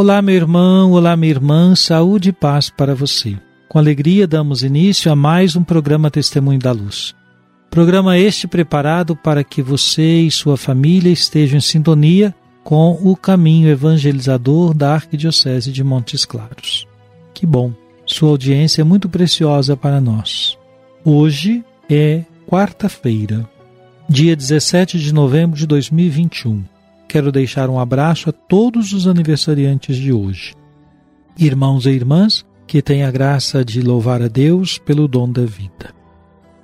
Olá, meu irmão, olá, minha irmã, saúde e paz para você. Com alegria damos início a mais um programa Testemunho da Luz. Programa este preparado para que você e sua família estejam em sintonia com o caminho evangelizador da Arquidiocese de Montes Claros. Que bom, sua audiência é muito preciosa para nós. Hoje é quarta-feira, dia 17 de novembro de 2021 quero deixar um abraço a todos os aniversariantes de hoje. Irmãos e irmãs, que têm a graça de louvar a Deus pelo dom da vida.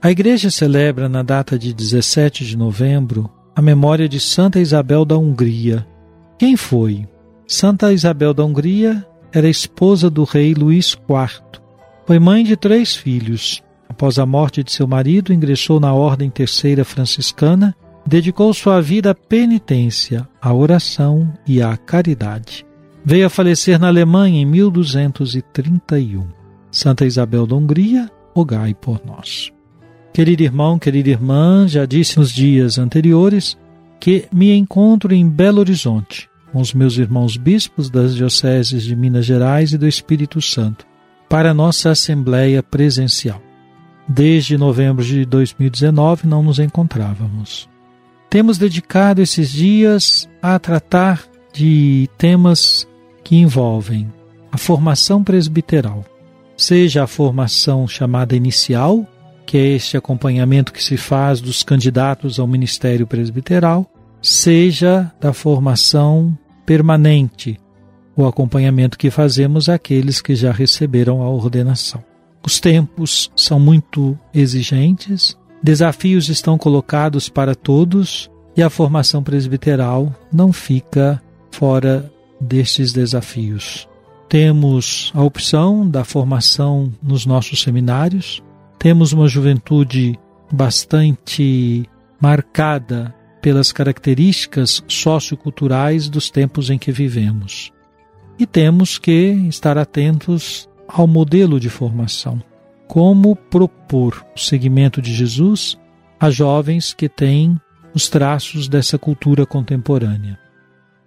A Igreja celebra na data de 17 de novembro a memória de Santa Isabel da Hungria. Quem foi? Santa Isabel da Hungria era esposa do rei Luís IV. Foi mãe de três filhos. Após a morte de seu marido, ingressou na Ordem Terceira Franciscana dedicou sua vida à penitência, à oração e à caridade. Veio a falecer na Alemanha em 1231. Santa Isabel da Hungria, rogai por nós. Querido irmão, querida irmã, já disse nos dias anteriores que me encontro em Belo Horizonte com os meus irmãos bispos das dioceses de Minas Gerais e do Espírito Santo para nossa assembleia presencial. Desde novembro de 2019 não nos encontrávamos temos dedicado esses dias a tratar de temas que envolvem a formação presbiteral, seja a formação chamada inicial, que é este acompanhamento que se faz dos candidatos ao ministério presbiteral, seja da formação permanente, o acompanhamento que fazemos àqueles que já receberam a ordenação. Os tempos são muito exigentes, Desafios estão colocados para todos e a formação presbiteral não fica fora destes desafios. Temos a opção da formação nos nossos seminários, temos uma juventude bastante marcada pelas características socioculturais dos tempos em que vivemos. E temos que estar atentos ao modelo de formação como propor o seguimento de Jesus a jovens que têm os traços dessa cultura contemporânea.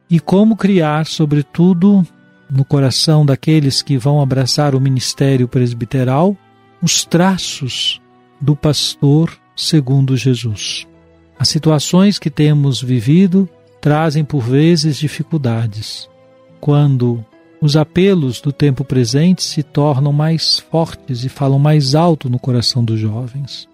E como criar, sobretudo, no coração daqueles que vão abraçar o ministério presbiteral, os traços do pastor segundo Jesus. As situações que temos vivido trazem por vezes dificuldades. Quando os apelos do tempo presente se tornam mais fortes e falam mais alto no coração dos jovens.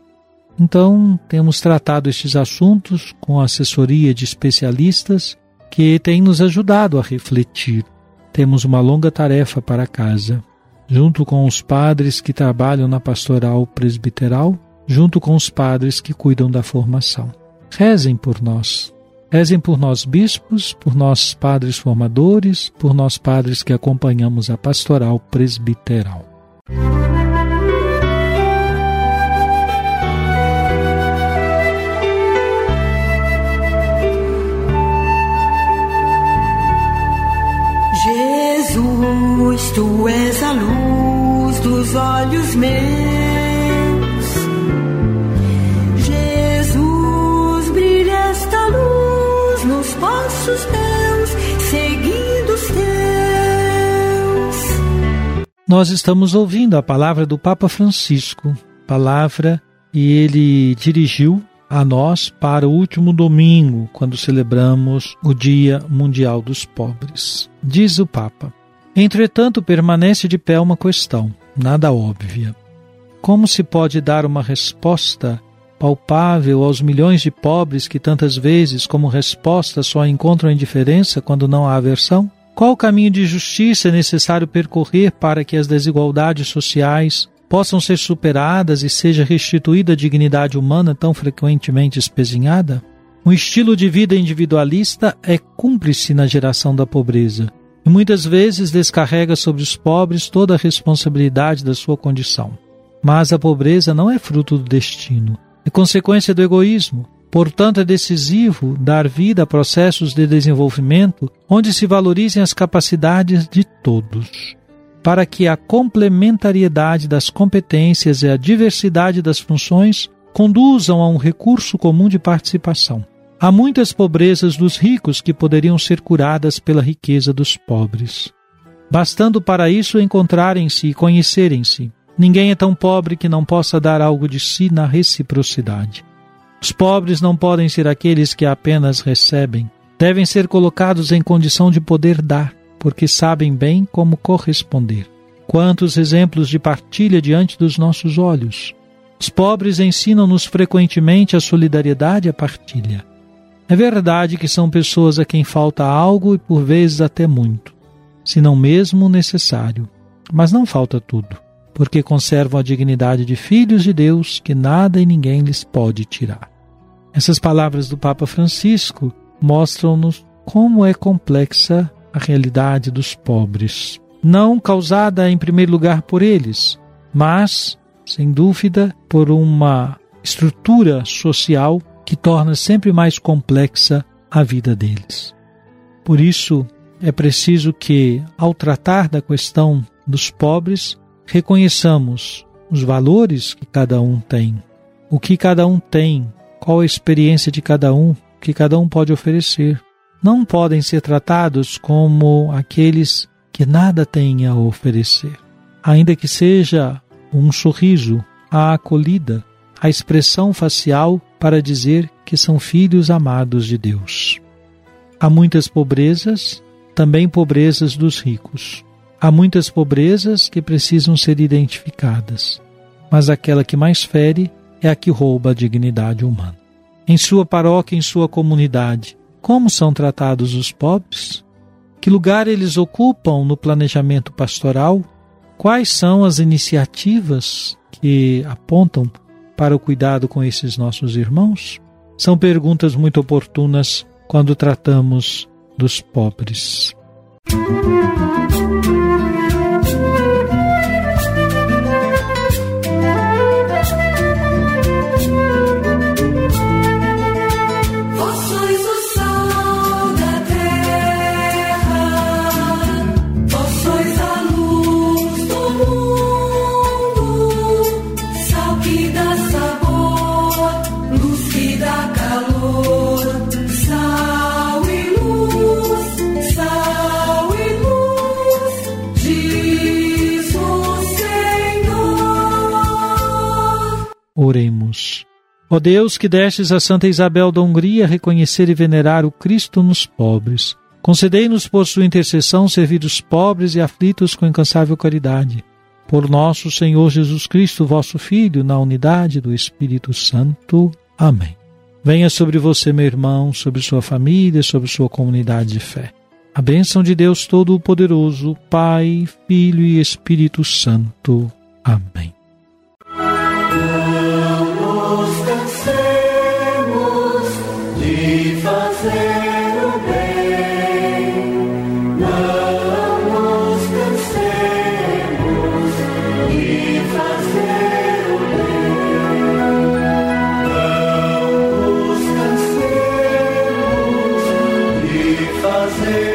Então, temos tratado estes assuntos com a assessoria de especialistas que têm nos ajudado a refletir. Temos uma longa tarefa para casa, junto com os padres que trabalham na pastoral presbiteral, junto com os padres que cuidam da formação. Rezem por nós, Rezem por nós bispos, por nós padres formadores, por nós padres que acompanhamos a pastoral presbiteral. Jesus, tu és a luz dos olhos meus. Nós estamos ouvindo a palavra do Papa Francisco, palavra e ele dirigiu a nós para o último domingo, quando celebramos o Dia Mundial dos Pobres. Diz o Papa. Entretanto, permanece de pé uma questão, nada óbvia. Como se pode dar uma resposta palpável aos milhões de pobres que tantas vezes, como resposta, só encontram indiferença quando não há aversão? Qual o caminho de justiça é necessário percorrer para que as desigualdades sociais possam ser superadas e seja restituída a dignidade humana tão frequentemente espezinhada? Um estilo de vida individualista é cúmplice na geração da pobreza e muitas vezes descarrega sobre os pobres toda a responsabilidade da sua condição. Mas a pobreza não é fruto do destino, é consequência do egoísmo. Portanto, é decisivo dar vida a processos de desenvolvimento onde se valorizem as capacidades de todos para que a complementariedade das competências e a diversidade das funções conduzam a um recurso comum de participação. Há muitas pobrezas dos ricos que poderiam ser curadas pela riqueza dos pobres. Bastando para isso encontrarem-se e conhecerem-se. Ninguém é tão pobre que não possa dar algo de si na reciprocidade. Os pobres não podem ser aqueles que apenas recebem, devem ser colocados em condição de poder dar porque sabem bem como corresponder. Quantos exemplos de partilha diante dos nossos olhos! Os pobres ensinam-nos frequentemente a solidariedade e a partilha. É verdade que são pessoas a quem falta algo e por vezes até muito, se não mesmo necessário. Mas não falta tudo, porque conservam a dignidade de filhos de Deus que nada e ninguém lhes pode tirar. Essas palavras do Papa Francisco mostram-nos como é complexa a realidade dos pobres, não causada em primeiro lugar por eles, mas, sem dúvida, por uma estrutura social que torna sempre mais complexa a vida deles. Por isso, é preciso que, ao tratar da questão dos pobres, reconheçamos os valores que cada um tem, o que cada um tem, qual a experiência de cada um, que cada um pode oferecer não podem ser tratados como aqueles que nada têm a oferecer. Ainda que seja um sorriso, a acolhida, a expressão facial para dizer que são filhos amados de Deus. Há muitas pobrezas, também pobrezas dos ricos. Há muitas pobrezas que precisam ser identificadas, mas aquela que mais fere é a que rouba a dignidade humana. Em sua paróquia, em sua comunidade, como são tratados os pobres? Que lugar eles ocupam no planejamento pastoral? Quais são as iniciativas que apontam para o cuidado com esses nossos irmãos? São perguntas muito oportunas quando tratamos dos pobres. Música Ó Deus, que destes a Santa Isabel da Hungria reconhecer e venerar o Cristo nos pobres, concedei-nos por sua intercessão servir os pobres e aflitos com incansável caridade. Por nosso Senhor Jesus Cristo, vosso Filho, na unidade do Espírito Santo. Amém. Venha sobre você, meu irmão, sobre sua família, sobre sua comunidade de fé. A bênção de Deus Todo-Poderoso, Pai, Filho e Espírito Santo. Amém. say